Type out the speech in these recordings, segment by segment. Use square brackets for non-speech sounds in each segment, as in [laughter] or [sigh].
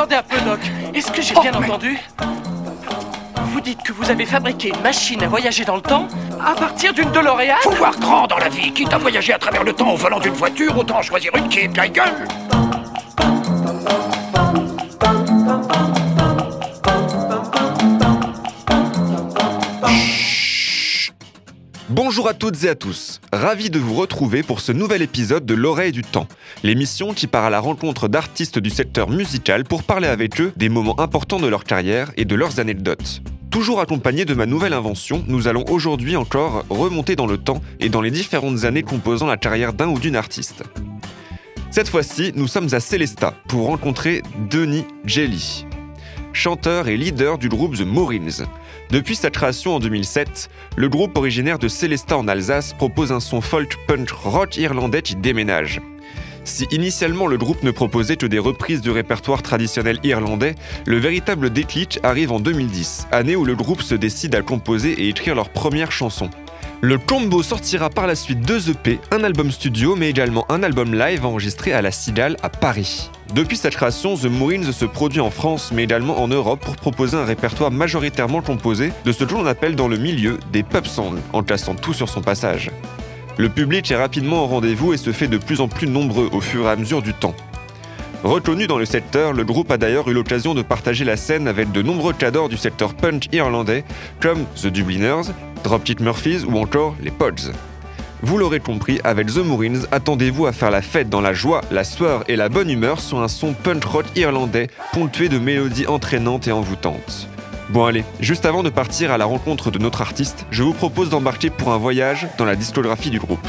attendez un peu, Doc. Est-ce que j'ai Oh, bien mais- entendu? Vous dites que vous avez fabriqué une machine à voyager dans le temps à partir d'une DeLorean? Faut voir grand dans la vie. Quitte à voyager à travers le temps au volant d'une voiture, autant choisir une qui est bien gueule. Bonjour à toutes et à tous, ravi de vous retrouver pour ce nouvel épisode de L'oreille du temps, l'émission qui part à la rencontre d'artistes du secteur musical pour parler avec eux des moments importants de leur carrière et de leurs anecdotes. Toujours accompagné de ma nouvelle invention, nous allons aujourd'hui encore remonter dans le temps et dans les différentes années composant la carrière d'un ou d'une artiste. Cette fois-ci, nous sommes à Célestat pour rencontrer Denis Jelly, chanteur et leader du groupe The Moorings. Depuis sa création en 2007, le groupe originaire de Célestat en Alsace propose un son folk punk rock irlandais qui déménage. Si initialement le groupe ne proposait que des reprises du répertoire traditionnel irlandais, le véritable déclic arrive en 2010, année où le groupe se décide à composer et écrire leur première chanson. Le combo sortira par la suite deux EP, un album studio mais également un album live enregistré à la Cigale à Paris. Depuis sa création, The Moorings se produit en France mais également en Europe pour proposer un répertoire majoritairement composé de ce que l'on appelle dans le milieu des pub songs, en classant tout sur son passage. Le public est rapidement au rendez-vous et se fait de plus en plus nombreux au fur et à mesure du temps. Reconnu dans le secteur, le groupe a d'ailleurs eu l'occasion de partager la scène avec de nombreux cadors du secteur punk irlandais comme The Dubliners, Dropkick Murphys ou encore les Pods. Vous l'aurez compris, avec The Moorings, attendez-vous à faire la fête dans la joie, la sueur et la bonne humeur sur un son punk rock irlandais ponctué de mélodies entraînantes et envoûtantes. Bon allez, juste avant de partir à la rencontre de notre artiste, je vous propose d'embarquer pour un voyage dans la discographie du groupe.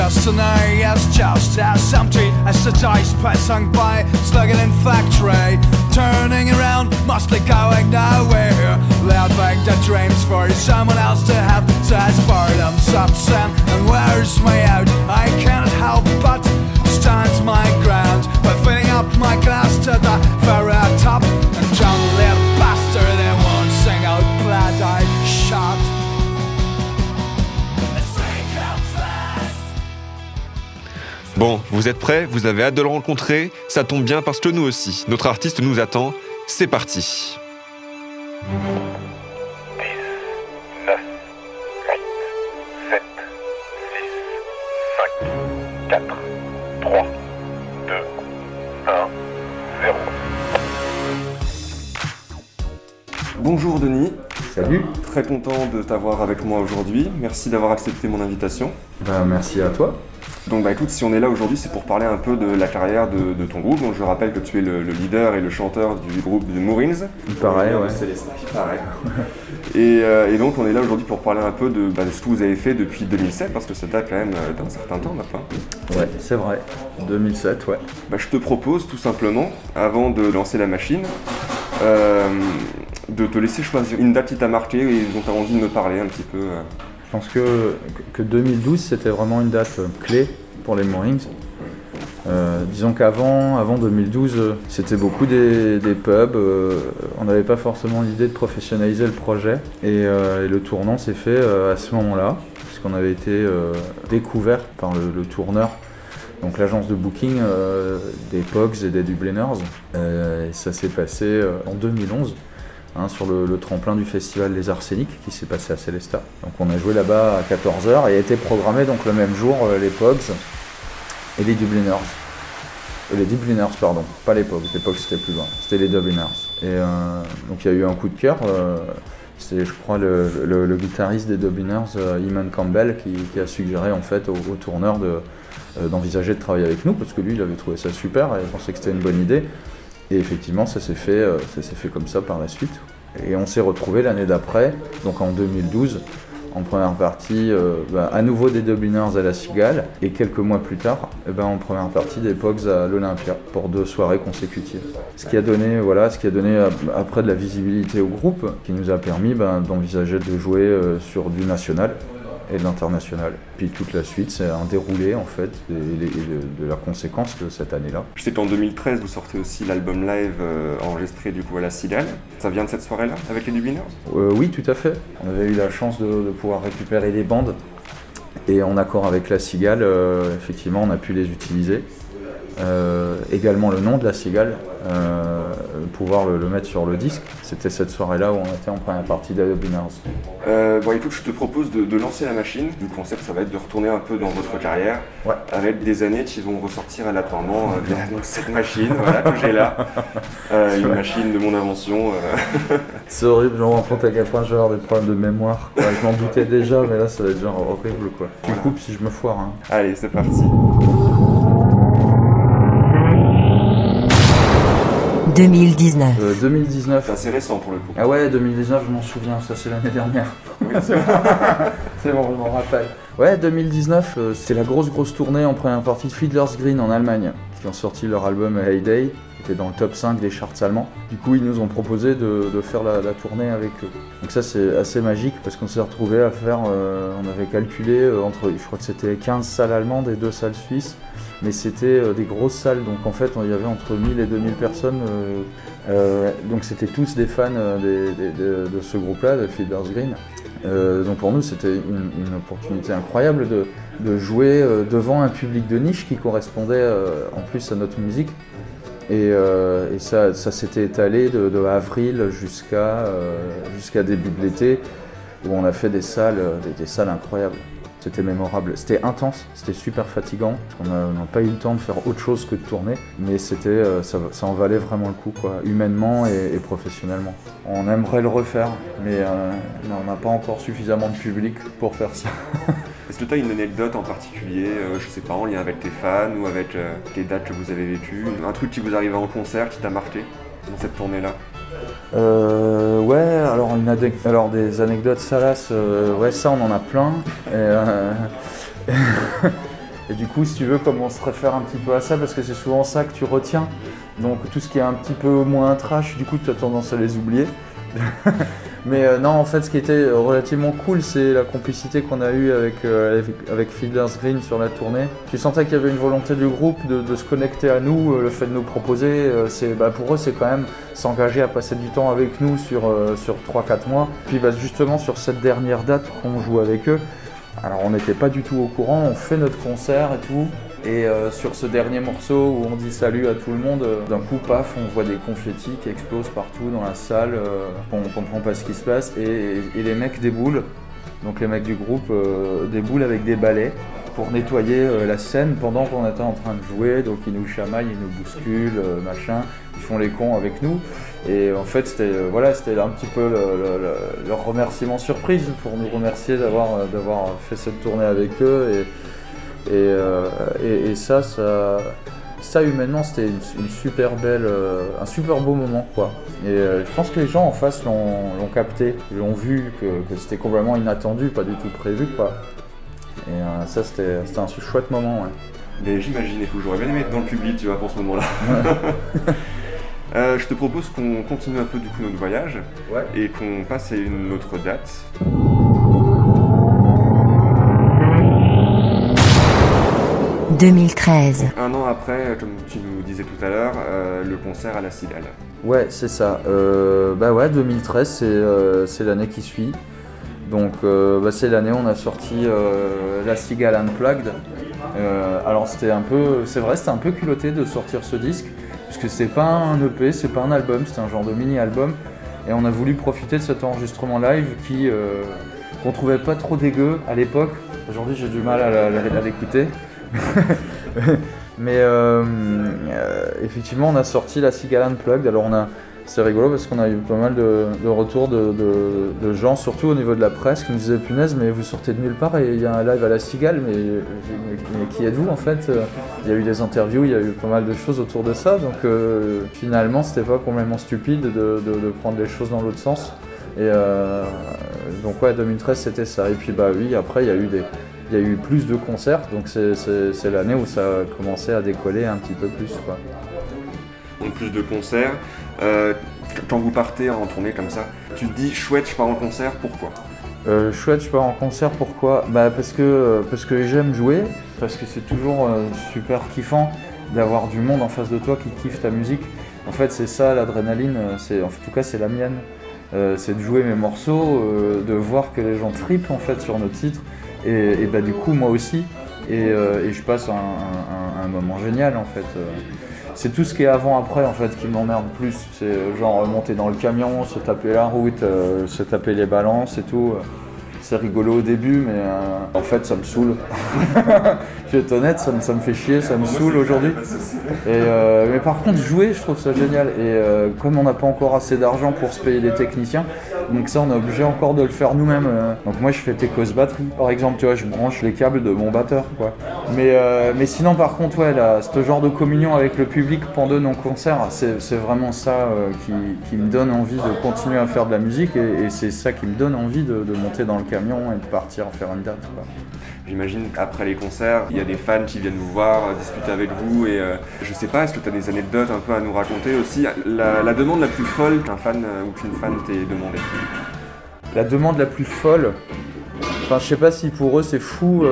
To destiny is just as empty as the dice passing by, slugging in factory, turning around, mostly going nowhere. Loud back the dreams for someone else to have, satisfy themselves and, and wears me out. I cannot help but stand my ground by filling up my glass to the very top and drown Bon, vous êtes prêts? Vous avez hâte de le rencontrer? Ça tombe bien parce que nous aussi, notre artiste nous attend. C'est parti 9, 8, 7, 6, 5, 4, 3, 2, 1, 0. Bonjour Denis, Salut, très content de t'avoir avec moi aujourd'hui. Merci d'avoir accepté mon invitation. ben, merci à toi. Donc bah écoute, si on est là aujourd'hui, c'est pour parler un peu de la carrière de, de ton groupe. Donc je rappelle que tu es le, le leader et le chanteur du groupe The Moorings. Il paraît, ouais. Célestin, il paraît. et, euh, et donc on est là aujourd'hui pour parler un peu de, bah, de ce que vous avez fait depuis 2007, parce que ça date quand même euh, d'un certain temps maintenant. Ouais, c'est vrai. 2007, ouais. Bah, je te propose tout simplement, avant de lancer la machine, euh, de te laisser choisir une date qui t'a marqué et dont tu as envie de me parler un petit peu. euh. Je pense que, que 2012, c'était vraiment une date euh, clé pour les Moorings. Euh, disons qu'avant avant 2012, euh, c'était beaucoup des, des pubs. euh, on n'avait pas forcément l'idée de professionnaliser le projet. Et, le tournant s'est fait à ce moment-là, puisqu'on avait été découvert par le, tourneur, donc l'agence de booking des Pogs et des Dubliners. Et ça s'est passé en 2011. Hein, sur le, tremplin du festival Les Arséniques qui s'est passé à Célestat. Donc on a joué là-bas à 14h et a été programmé le même jour euh, les Pogs et les Dubliners. Les Dubliners, pardon, pas les Pogs, les Pogs c'était plus loin, c'était les Dubliners. Et euh, donc il y a eu un coup de cœur, euh, c'est je crois le, guitariste des Dubliners, Eamon Campbell, qui, a suggéré en fait au, tourneur de, d'envisager de travailler avec nous parce que lui il avait trouvé ça super et pensait que c'était une bonne idée. Et effectivement, ça s'est fait, euh, ça s'est fait comme ça par la suite. Et on s'est retrouvé l'année d'après, donc en 2012, en première partie, euh, bah, à nouveau des Dubliners à la Cigale, et quelques mois plus tard, eh ben, en première partie des Pogs à l'Olympia pour deux soirées consécutives. Ce qui a donné, voilà, ce qui a donné euh, après de la visibilité au groupe, qui nous a permis ben, d'envisager de jouer sur du national et de l'international. Puis toute la suite, c'est un déroulé en fait et, et de, de la conséquence de cette année-là. Je sais qu'en 2013, vous sortez aussi l'album live euh, enregistré du coup à la Cigale. Ça vient de cette soirée-là avec les Dubliners Euh, oui, tout à fait. On avait eu la chance de, de pouvoir récupérer les bandes et en accord avec la cigale, euh, effectivement, on a pu les utiliser. Euh, également le nom de la cigale, euh, pouvoir le, le mettre sur le disque. C'était cette soirée-là où on était en première partie Dubliners. Euh, bon, écoute, je te propose de, de lancer la machine. Le concept, ça va être de retourner un peu dans votre carrière, Ouais. avec des années qui vont ressortir aléatoirement donc, cette machine voilà, que j'ai là. [laughs] Une machine de mon invention. [laughs] C'est horrible, je me rends compte à quel point je vais avoir des problèmes de mémoire. Je m'en doutais déjà, mais là ça va être genre horrible quoi. Tu coupes si je me foire. Hein. Allez, c'est parti. 2019. Euh, 2019. C'est assez récent pour le coup. Ah ouais, 2019, je m'en souviens, ça c'est l'année dernière. [laughs] c'est bon, [laughs] c'est bon, je m'en rappelle. Ouais, 2019, euh, c'est la grosse grosse tournée en première partie de Fiddler's Green en Allemagne, qui ont sorti leur album Heyday, qui était dans le top 5 des charts allemands. Du coup, ils nous ont proposé de, de faire la, la tournée avec eux. Donc ça c'est assez magique parce qu'on s'est retrouvé à faire, euh, on avait calculé euh, entre, je crois que c'était 15 salles allemandes et 2 salles suisses. Mais c'était euh, des grosses salles, donc en fait il y avait entre 1000 et 2000 personnes. euh, euh, donc c'était tous des fans de, ce groupe-là, de Fiddler's Green. Donc pour nous c'était une, opportunité incroyable de, jouer devant un public de niche qui correspondait en plus à notre musique. Et, ça, ça s'était étalé de, avril jusqu'à début de l'été, où on a fait des salles, des salles incroyables. C'était mémorable. C'était intense, c'était super fatigant. on n'a pas eu le temps de faire autre chose que de tourner, mais c'était, euh, ça, ça en valait vraiment le coup, quoi, humainement et, et professionnellement. On aimerait le refaire, mais euh, on n'a pas encore suffisamment de public pour faire ça. [laughs] Est-ce que tu as une anecdote en particulier, euh, je sais pas, en lien avec tes fans ou avec euh, les dates que vous avez vécues Un truc qui vous arrive en concert qui t'a marqué dans cette tournée-là? Euh, ouais, alors, des anecdotes salaces, euh, ouais, ça on en a plein. Et, euh, [laughs] et du coup, si tu veux, comme on se réfère un petit peu à ça, parce que c'est souvent ça que tu retiens. Donc tout ce qui est un petit peu moins trash, du coup, tu as tendance à les oublier. [laughs] Mais euh, non, en fait, ce qui était relativement cool, c'est la complicité qu'on a eue avec, euh, avec, Green sur la tournée. Tu sentais qu'il y avait une volonté du groupe de, se connecter à nous, euh, le fait de nous proposer, euh, bah, pour eux, c'est quand même s'engager à passer du temps avec nous sur, euh, sur 3-4 mois. Puis bah, justement, sur cette dernière date qu'on joue avec eux, alors on n'était pas du tout au courant, on fait notre concert et tout. Et euh, sur ce dernier morceau où on dit salut à tout le monde, euh, d'un coup, paf, on voit des confettis qui explosent partout dans la salle, euh, on comprend pas ce qui se passe, et, les mecs déboulent, donc les mecs du groupe euh, déboulent avec des balais pour nettoyer la scène pendant qu'on était en train de jouer, donc ils nous chamaillent, ils nous bousculent, machin, ils font les cons avec nous. Et en fait, c'était voilà, c'était un petit peu le- le- le- leur remerciement surprise pour nous remercier d'avoir fait cette tournée avec eux. Et, euh, et, et ça, ça, ça humainement, c'était une, une super belle, euh, un super beau moment, quoi. Et euh, je pense que les gens en face l'ont capté, l'ont vu, que, que c'était complètement inattendu, pas du tout prévu, quoi. Et ça, c'était un chouette moment, ouais. Mais j'imagine, écoute, j'aurais bien aimé être dans le public, tu vois, pour ce moment-là. [laughs] Euh, je te propose qu'on continue un peu du coup notre voyage Ouais. et qu'on passe à une autre date. « 2013. Un an après, comme tu nous disais tout à l'heure, euh, le concert à la Cigale. Ouais, c'est ça. Euh, bah ouais, 2013, c'est euh, c'est l'année qui suit. Donc euh, bah, c'est l'année où on a sorti euh, La Cigale Unplugged. Euh, alors c'était un peu, c'est vrai, c'était un peu culotté de sortir ce disque, puisque c'est pas un EP, c'est pas un album, c'est un genre de mini-album. Et on a voulu profiter de cet enregistrement live qui euh, qu'on trouvait pas trop dégueu à l'époque. Aujourd'hui j'ai du mal à, la- à l'écouter. [laughs] Mais euh, effectivement, on a sorti la Cigale Unplugged. Alors, on a, c'est rigolo parce qu'on a eu pas mal de, retours de, gens, surtout au niveau de la presse, qui nous disaient Punaise, mais vous sortez de nulle part et il y a un live à la Cigale, mais, qui êtes-vous en fait? Il y a eu des interviews, il y a eu pas mal de choses autour de ça. Donc, euh, finalement, c'était pas complètement stupide de, de- de prendre les choses dans l'autre sens. Et euh, donc, ouais, 2013, c'était ça. Et puis, bah oui, après, il y a eu des. Il y a eu plus de concerts, donc c'est- l'année où ça a commencé à décoller un petit peu plus. Quoi. Donc plus de concerts. Euh, quand vous partez en tournée comme ça, tu te dis chouette, je pars en concert, pourquoi? Euh, chouette, je pars en concert, pourquoi? Bah parce que, euh, parce que j'aime jouer, parce que c'est toujours euh, super kiffant d'avoir du monde en face de toi qui kiffe ta musique. En fait, c'est ça l'adrénaline, c'est- en tout cas, c'est la mienne. Euh, c'est de jouer mes morceaux, de voir que les gens tripent en fait sur nos titres, et, et bah du coup, moi aussi. Et, euh, et je passe un, un- un- un moment génial en fait. Euh, c'est tout ce qui est avant-après en fait qui m'emmerde plus. C'est euh, genre monter dans le camion, se taper la route, euh, se taper les balances et tout. C'est rigolo au début, mais euh, en fait ça me saoule. [laughs] je vais être honnête, ça me, ça me fait chier, ça me saoule aujourd'hui. Mais par contre, jouer, je trouve ça génial. Et comme on n'a pas encore assez d'argent pour se payer des techniciens, donc ça, on est obligé encore de le faire nous-mêmes. euh. Donc moi, je fais Tecos batterie, par exemple, tu vois, je branche les câbles de mon batteur, quoi. Mais, euh, mais sinon, par contre, ouais, là, ce genre de communion avec le public pendant nos concerts, c'est vraiment ça euh, qui, qui me donne envie de continuer à faire de la musique et, c'est ça qui me donne envie de, monter dans le camion et de partir faire une date. J'imagine qu'après les concerts, il y a des fans qui viennent vous voir, euh, discuter avec vous, et euh, je sais pas, est-ce que tu as des anecdotes un peu à nous raconter aussi? La, demande la plus folle qu'un fan euh, ou qu'une fan t'ait demandé? La demande la plus folle, enfin je sais pas si pour eux c'est fou,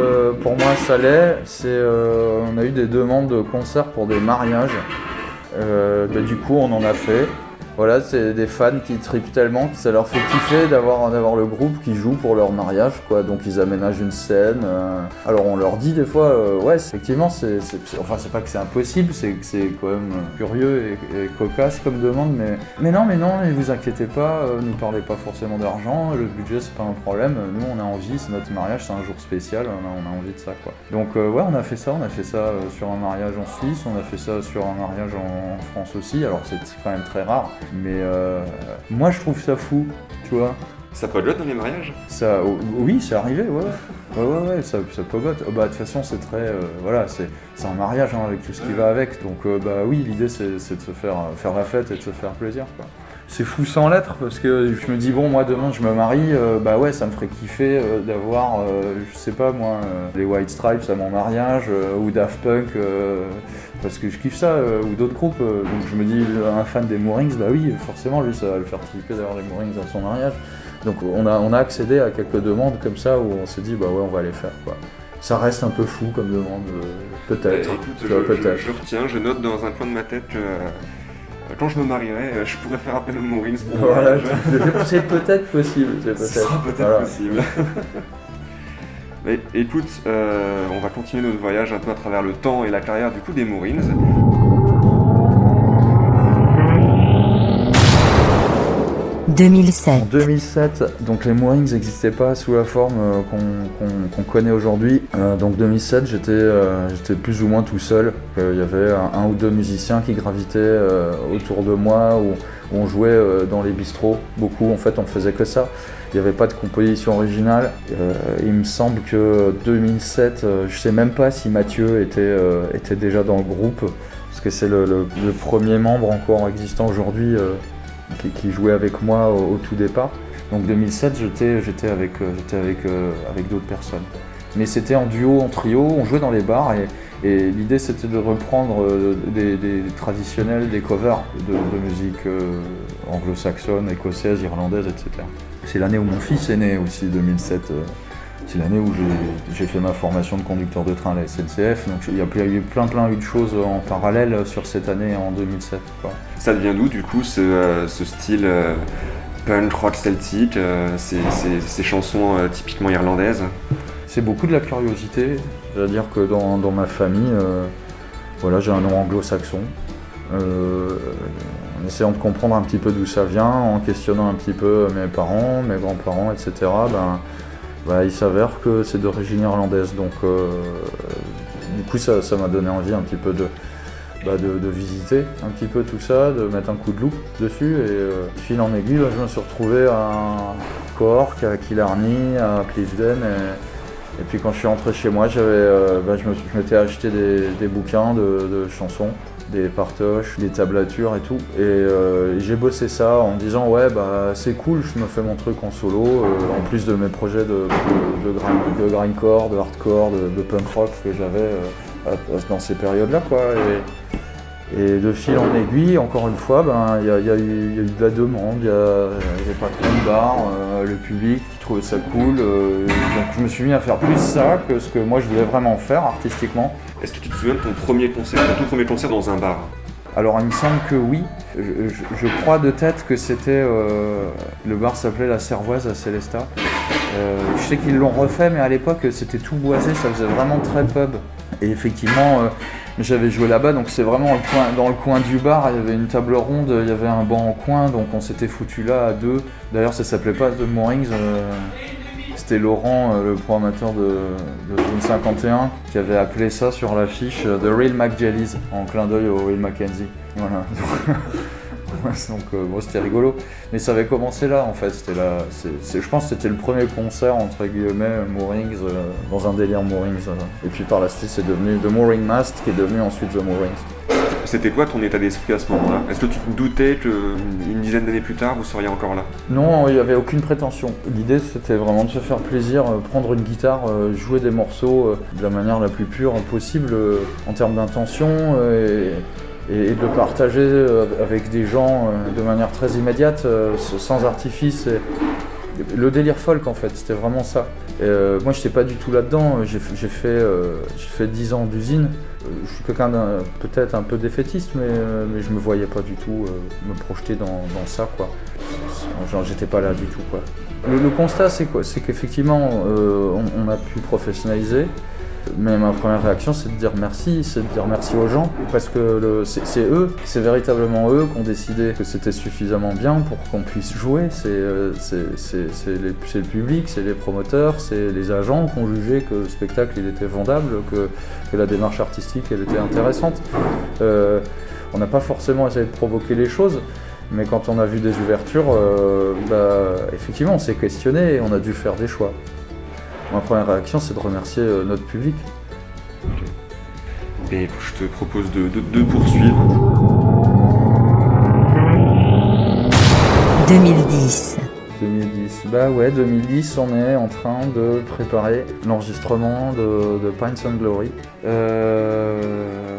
pour moi ça l'est, c'est on a eu des demandes de concerts pour des mariages, bah, du coup on en a fait. Voilà, c'est des fans qui tripent tellement que ça leur fait kiffer d'avoir le groupe qui joue pour leur mariage, quoi. Donc ils aménagent une scène. euh. Alors on leur dit des fois, euh, ouais, effectivement, c'est, enfin c'est pas que c'est impossible, c'est que c'est quand même curieux et, cocasse comme demande, mais mais non, mais non, mais vous inquiétez pas, euh, ne parlez pas forcément d'argent, le budget c'est pas un problème. Nous on a envie, c'est notre mariage, c'est un jour spécial, on a, on a envie de ça, quoi. Donc euh, ouais, on a fait ça, on a fait ça euh, sur un mariage en Suisse, on a fait ça sur un mariage en, France aussi. Alors c'est quand même très rare, mais euh, moi je trouve ça fou, tu vois. Ça pogote dans les mariages? Ça, oh, oui, c'est arrivé, ouais. Ouais, ouais, ouais, ça, ça pogote. Oh, bah, de toute façon, c'est très. euh, voilà, c'est un mariage hein, avec tout ce qui va avec. Donc, euh, bah oui, l'idée, c'est c'est de se faire, euh, faire la fête et de se faire plaisir, quoi. C'est fou sans l'être parce que je me dis, bon, moi demain je me marie, euh, bah ouais, ça me ferait kiffer euh, d'avoir, euh, je sais pas moi, les White Stripes à mon mariage ou Daft Punk parce que je kiffe ça ou d'autres groupes. donc je me dis, un fan des Moorings, bah oui, forcément, lui, ça va le faire triper d'avoir les Moorings à son mariage. Donc on a, on a accédé à quelques demandes comme ça où on s'est dit, bah ouais, on va les faire quoi. Ça reste un peu fou comme demande, euh, peut-être. Écoute, je, retiens, je note dans un coin de ma tête que quand je me marierai, euh, je pourrais faire appel au Maureen pour Voilà, [laughs] c'est peut-être possible. c'est Ce peut-être. sera peut-être Voilà. possible. [laughs] Écoute, euh, on va continuer notre voyage un peu à travers le temps et la carrière du coup des Moorings. En 2007. 2007, donc les Moorings n'existaient pas sous la forme euh, qu'on connaît aujourd'hui. Euh, donc 2007, j'étais euh, j'étais plus ou moins tout seul. Euh, Il y avait un, ou deux musiciens qui gravitaient autour de moi, ou, on jouait dans les bistrots, beaucoup, en fait on faisait que ça. Il n'y avait pas de composition originale. Il me semble que 2007, euh, je sais même pas si Mathieu était, déjà dans le groupe, parce que c'est le, premier membre encore existant aujourd'hui qui, jouait avec moi au, tout départ. Donc 2007, j'étais j'étais avec, euh, euh, avec d'autres personnes. Mais c'était en duo, en trio, on jouait dans les bars et, l'idée c'était de reprendre euh, des, traditionnels, des covers de, de musique anglo-saxonne, écossaise, irlandaise, etc. C'est l'année où mon fils est né aussi, 2007. C'est l'année où j'ai- fait ma formation de conducteur de train à la SNCF. Donc il y a eu plein plein de choses en parallèle sur cette année en 2007. quoi. Ça devient d'où du coup ce, euh, ce style euh, punk rock celtique, euh, ces, ces- ces chansons typiquement irlandaises? C'est beaucoup de la curiosité. C'est-à-dire que dans, dans ma famille, euh, voilà, j'ai un nom anglo-saxon. Euh, en essayant de comprendre un petit peu d'où ça vient, en questionnant un petit peu mes parents, mes grands-parents, etc., ben, bah, il s'avère que c'est d'origine irlandaise. Donc, euh, du coup, ça ça m'a donné envie un petit peu de, bah, de, de visiter un petit peu tout ça, de mettre un coup de loupe dessus. Et euh, fil en aiguille, bah, je me suis retrouvé à Cork, à Killarney, à Clifden. Et, puis quand je suis rentré chez moi, euh, bah, je m'étais acheté des, des bouquins de chansons, des partoches, des tablatures et tout. Et euh, j'ai bossé ça en me disant ouais bah c'est cool, je me fais mon truc en solo, euh, en plus de mes projets de, de, de, grind- de grindcore, de hardcore, de, punk rock que j'avais euh, dans ces périodes-là quoi. Et, de fil en aiguille, encore une fois, ben, il y, a, il y a y a eu de la demande, il y a les patrons de bar, le public ça cool. euh, donc je me suis mis à faire plus ça que ce que moi je voulais vraiment faire artistiquement. Est-ce que tu te souviens de ton premier concert, ton tout premier concert dans un bar? Alors il me semble que oui. Je, je- je crois de tête que c'était euh, le bar s'appelait La Cervoise à Célestat. Euh, je sais qu'ils l'ont refait, mais à l'époque c'était tout boisé, ça faisait vraiment très pub. Et effectivement, euh, j'avais joué là-bas, donc c'est vraiment dans le coin du bar. Il y avait une table ronde, il y avait un banc en coin, donc on s'était foutu là à deux. D'ailleurs, ça s'appelait pas The Moorings. euh, c'était Laurent, euh, le programmateur de, de Zone 51, qui avait appelé ça sur l'affiche The Real McJellies, en clin d'œil au Real Mackenzie. Voilà. [laughs] Donc euh, bon, c'était rigolo. Mais ça avait commencé là en fait. C'était là, je pense que c'était le premier concert entre guillemets Moorings euh, dans un délire Moorings. euh. Et puis par la suite c'est devenu The Mooring Mast qui est devenu ensuite The Moorings. C'était quoi ton état d'esprit à ce moment-là? Est-ce que tu te doutais qu'une dizaine d'années plus tard, vous seriez encore là? Non, il n'y avait aucune prétention. L'idée, c'était vraiment de se faire plaisir, prendre une guitare, jouer des morceaux de la manière la plus pure possible en termes d'intention et, et de le partager euh, avec des gens euh, de manière très immédiate, euh, sans artifice. le délire folk en fait, c'était vraiment ça. Moi j'étais pas du tout là-dedans, j'ai fait, fait 10 ans d'usine. Je suis quelqu'un peut-être un peu défaitiste, mais, euh, mais je me voyais pas du tout me projeter dans, ça quoi. J'étais pas là du tout quoi. Le, constat c'est quoi? C'est qu'effectivement on, on a pu professionnaliser. Mais ma première réaction, c'est de dire merci, c'est de dire merci aux gens, parce que c'est eux, c'est véritablement eux qui ont décidé que c'était suffisamment bien pour qu'on puisse jouer. C'est euh, le public, c'est les promoteurs, c'est les agents qui ont jugé que le spectacle était vendable, que, la démarche artistique était intéressante. Euh, on n'a pas forcément essayé de provoquer les choses, mais quand on a vu des ouvertures, euh, bah, effectivement on s'est questionné et on a dû faire des choix. Ma première réaction, c'est de remercier euh, notre public. Et je te propose de, de- de poursuivre. 2010. 2010. Bah ouais, 2010, on est en train de préparer l'enregistrement de, de Pines and Glory. Euh,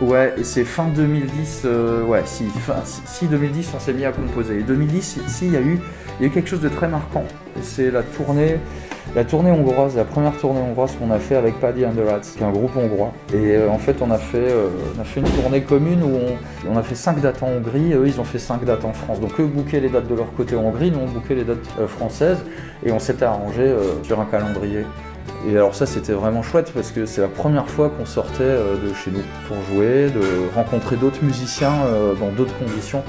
ouais, et c'est fin 2010, euh, ouais, si, fin, si, si 2010, on s'est mis à composer. Et 2010, si, il y a eu, il y a eu quelque chose de très marquant. Et C'est la tournée, la tournée hongroise, la première tournée hongroise qu'on a fait avec Paddy and the Rats, qui est un groupe hongrois. Et euh, en fait, on a fait, euh, on a fait une tournée commune où on, a fait 5 dates en Hongrie, eux ils ont fait 5 dates en France. Donc eux bouquaient les dates de leur côté en Hongrie, nous on bouquait les dates euh, françaises, et on s'était arrangé sur un calendrier. Et alors ça c'était vraiment chouette parce que c'est la première fois qu'on sortait de chez nous pour jouer, de rencontrer d'autres musiciens dans d'autres conditions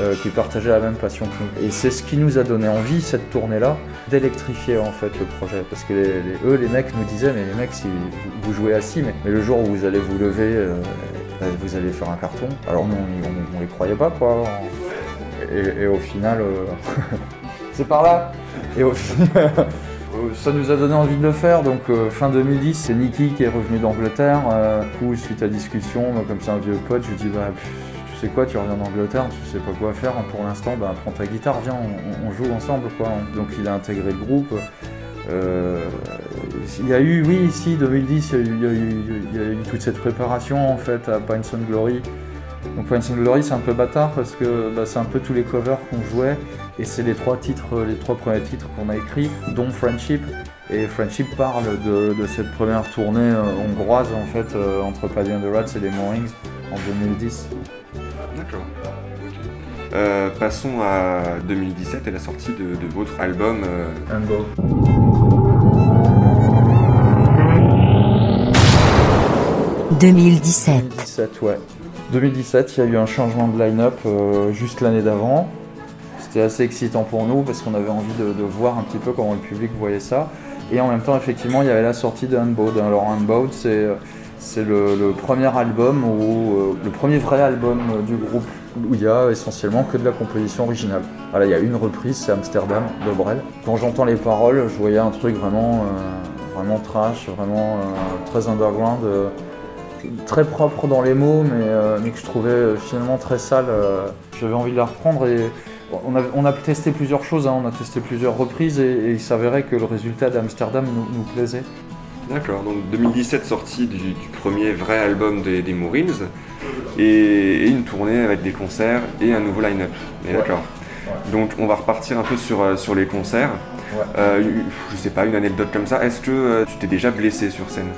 euh, qui partageaient la même passion que nous. Et c'est ce qui nous a donné envie cette tournée-là d'électrifier en fait le projet parce que eux les mecs nous disaient mais les mecs si vous, jouez assis mais, le jour où vous allez vous lever euh, euh, vous allez faire un carton. Alors nous on, on les croyait pas quoi. et- et au final, [laughs] c'est par là. Et au final, [laughs] ça nous a donné envie de le faire. Donc fin 2010, c'est Nicky qui est revenu d'Angleterre. Du coup, suite à discussion, comme c'est un vieux pote, je lui dis bah sais quoi, tu reviens d'Angleterre, tu sais pas quoi faire hein, pour l'instant, bah prends ta guitare, viens, on, joue ensemble quoi. Donc il a intégré le groupe. Euh, il y a eu, oui, ici, 2010, il y a eu, toute cette préparation en fait à Pines and Glory. Donc Pines and Glory, c'est un peu bâtard parce que bah, c'est un peu tous les covers qu'on jouait et c'est les trois titres, les trois premiers titres qu'on a écrits, dont Friendship. Et Friendship parle de, cette première tournée euh, hongroise en fait euh, entre Paddy and the Rats et les Moorings en 2010. D'accord. Euh, passons à 2017 et la sortie de, de votre album. euh, And go. 2017. 2017, ouais. 2017, il y a eu un changement de line-up euh, juste l'année d'avant. C'était assez excitant pour nous parce qu'on avait envie de, de voir un petit peu comment le public voyait ça. Et en même temps, effectivement, il y avait la sortie de Unbowed. Alors Unbowed, c'est c'est le, premier album ou euh, le premier vrai album euh, du groupe où il y a essentiellement que de la composition originale. Voilà, il y a une reprise, c'est Amsterdam de Brel. Quand j'entends les paroles, je voyais un truc vraiment, euh, vraiment trash, vraiment très underground. très propre dans les mots, mais, que je trouvais finalement très sale. J'avais envie de la reprendre et on a, testé plusieurs choses, hein, on a testé plusieurs reprises et, il s'avérait que le résultat d'Amsterdam nous plaisait. D'accord, donc 2017 sortie du, du premier vrai album des, des Moorings et, et une tournée avec des concerts et un nouveau line-up. Ouais. D'accord. Donc on va repartir un peu sur, euh, sur les concerts. Ouais. Euh, je sais pas, une anecdote comme ça. Est-ce que euh, tu t'es déjà blessé sur scène?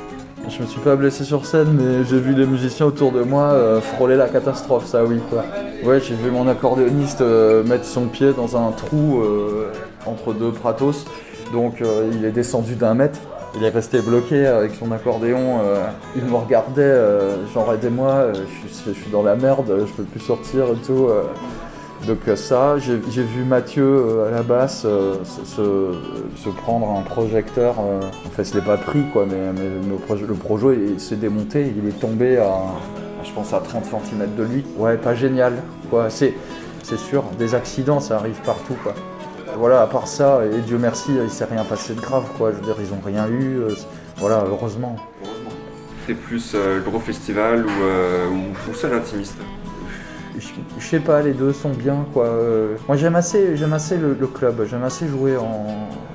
Je me suis pas blessé sur scène, mais j'ai vu les musiciens autour de moi euh, frôler la catastrophe, ça oui quoi. Ouais, j'ai vu mon accordéoniste euh, mettre son pied dans un trou euh, entre deux pratos, donc euh, il est descendu d'un mètre. Il est resté bloqué avec son accordéon. euh, il me regardait, euh, genre aidez-moi, euh, je, suis- je dans la merde, je peux plus sortir et tout. Donc ça, j'ai vu Mathieu à la basse se, prendre un projecteur. enfin, ce n'est pas pris quoi, mais, le, projet, s'est démonté. Il est tombé à, je pense, à 30 cm de lui. Ouais, pas génial. C'est sûr, des accidents, ça arrive partout quoi. Voilà, à part ça, et Dieu merci, il s'est rien passé de grave quoi. Je veux dire, ils ont rien eu. euh, voilà, heureusement. T'es plus euh, gros festival ou, euh, ou, seul intimiste Je je sais pas, les deux sont bien quoi. Euh, Moi j'aime assez, j'aime assez le, le club, j'aime assez jouer en,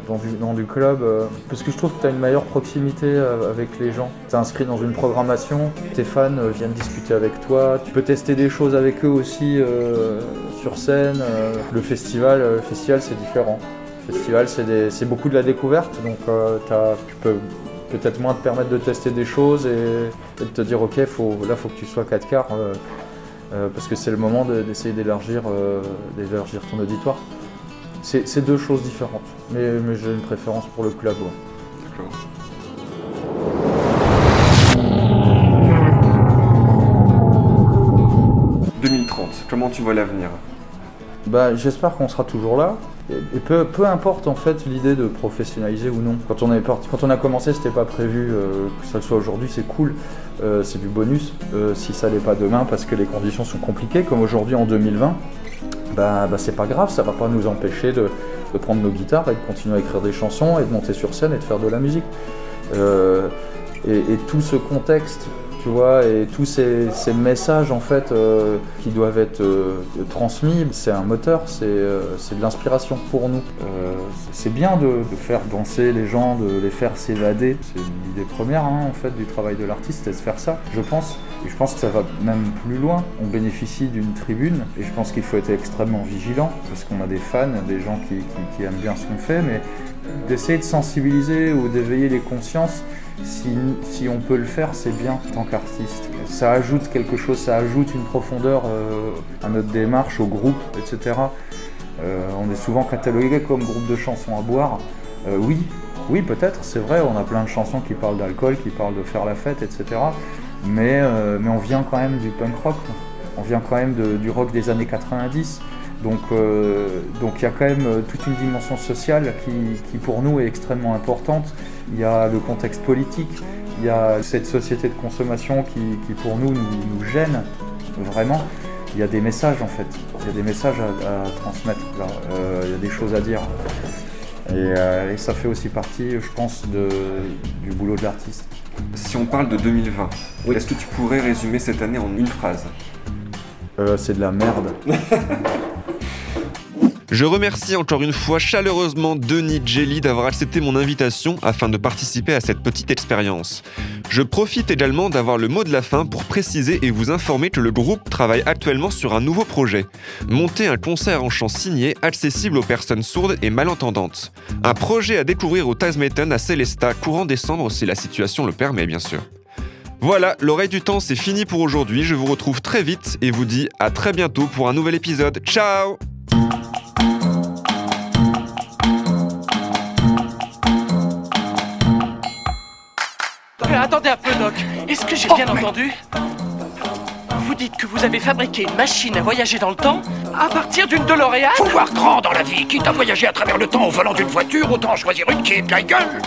dans, du, dans du club euh, parce que je trouve que tu as une meilleure proximité euh, avec les gens. Tu inscrit dans une programmation, tes fans euh, viennent discuter avec toi, tu peux tester des choses avec eux aussi sur scène. Le festival, festival c'est différent. Le festival c'est beaucoup de la découverte donc tu peux peut-être moins te permettre de tester des choses et, de te dire ok faut, là faut que tu sois 4 quarts. parce que c'est le moment de- d'essayer d'élargir ton auditoire. C'est deux choses différentes, mais, mais j'ai une préférence pour le club. ouais. D'accord. « 2030, comment tu vois l'avenir? Bah, J'espère qu'on sera toujours là. Et, et peu, peu importe en fait l'idée de professionnaliser ou non. Quand on, est parti, quand on a commencé, c'était pas prévu euh, que ça le soit aujourd'hui, c'est cool, euh, c'est du bonus. Euh, si ça l'est pas demain parce que les conditions sont compliquées, comme aujourd'hui en 2020, bah, bah c'est pas grave, ça va pas nous empêcher de, prendre nos guitares et de continuer à écrire des chansons et de monter sur scène et de faire de la musique. Euh, et tout ce contexte, tu vois, et tous ces, messages en fait euh, qui doivent être euh, transmis, c'est un moteur, c'est euh, de l'inspiration pour nous. C'est- bien de, faire danser les gens, de les faire s'évader. C'est l'idée première hein, en fait du travail de l'artiste, c'est de faire ça, je pense. Je pense que ça va même plus loin. On bénéficie d'une tribune et je pense qu'il faut être extrêmement vigilant parce qu'on a des fans, des gens qui aiment bien ce qu'on fait, mais d'essayer de sensibiliser ou d'éveiller les consciences, si, on peut le faire, c'est bien en tant qu'artiste. Ça ajoute quelque chose, ça ajoute une profondeur euh, à notre démarche, au groupe, etc. Euh, on est souvent catalogué comme groupe de chansons à boire. Euh, oui, oui, peut-être, c'est vrai, on a plein de chansons qui parlent d'alcool, qui parlent de faire la fête, etc. Mais, on vient quand même du punk rock, on vient quand même du rock des années 90. Donc euh, donc il y a quand même euh, toute une dimension sociale qui, qui pour nous est extrêmement importante. Il y a le contexte politique, il y a cette société de consommation qui, qui pour nous, nous nous gêne vraiment. Il y a des messages en fait. il y a des messages à, à transmettre, là. Euh, il y a des choses à dire. Et, euh, et ça fait aussi partie, je pense, de, du boulot de l'artiste. Si on parle de 2020, est-ce que tu pourrais résumer cette année en une phrase? Euh, c'est de la merde. [laughs] Je remercie encore une fois chaleureusement Denis Jelly d'avoir accepté mon invitation afin de participer à cette petite expérience. Je profite également d'avoir le mot de la fin pour préciser et vous informer que le groupe travaille actuellement sur un nouveau projet. Monter un concert en chant signé accessible aux personnes sourdes et malentendantes. Un projet à découvrir au Tasmeton à Célesta courant décembre si la situation le permet bien sûr. Voilà, l'oreille du temps c'est fini pour aujourd'hui, je vous retrouve très vite et vous dis à très bientôt pour un nouvel épisode. Ciao Euh, attendez un peu, Doc. Est-ce que j'ai bien entendu Vous dites que vous avez fabriqué une machine à voyager dans le temps à partir d'une DeLorean Faut voir grand dans la vie. Quitte à voyager à travers le temps au volant d'une voiture, autant choisir une qui est de la gueule.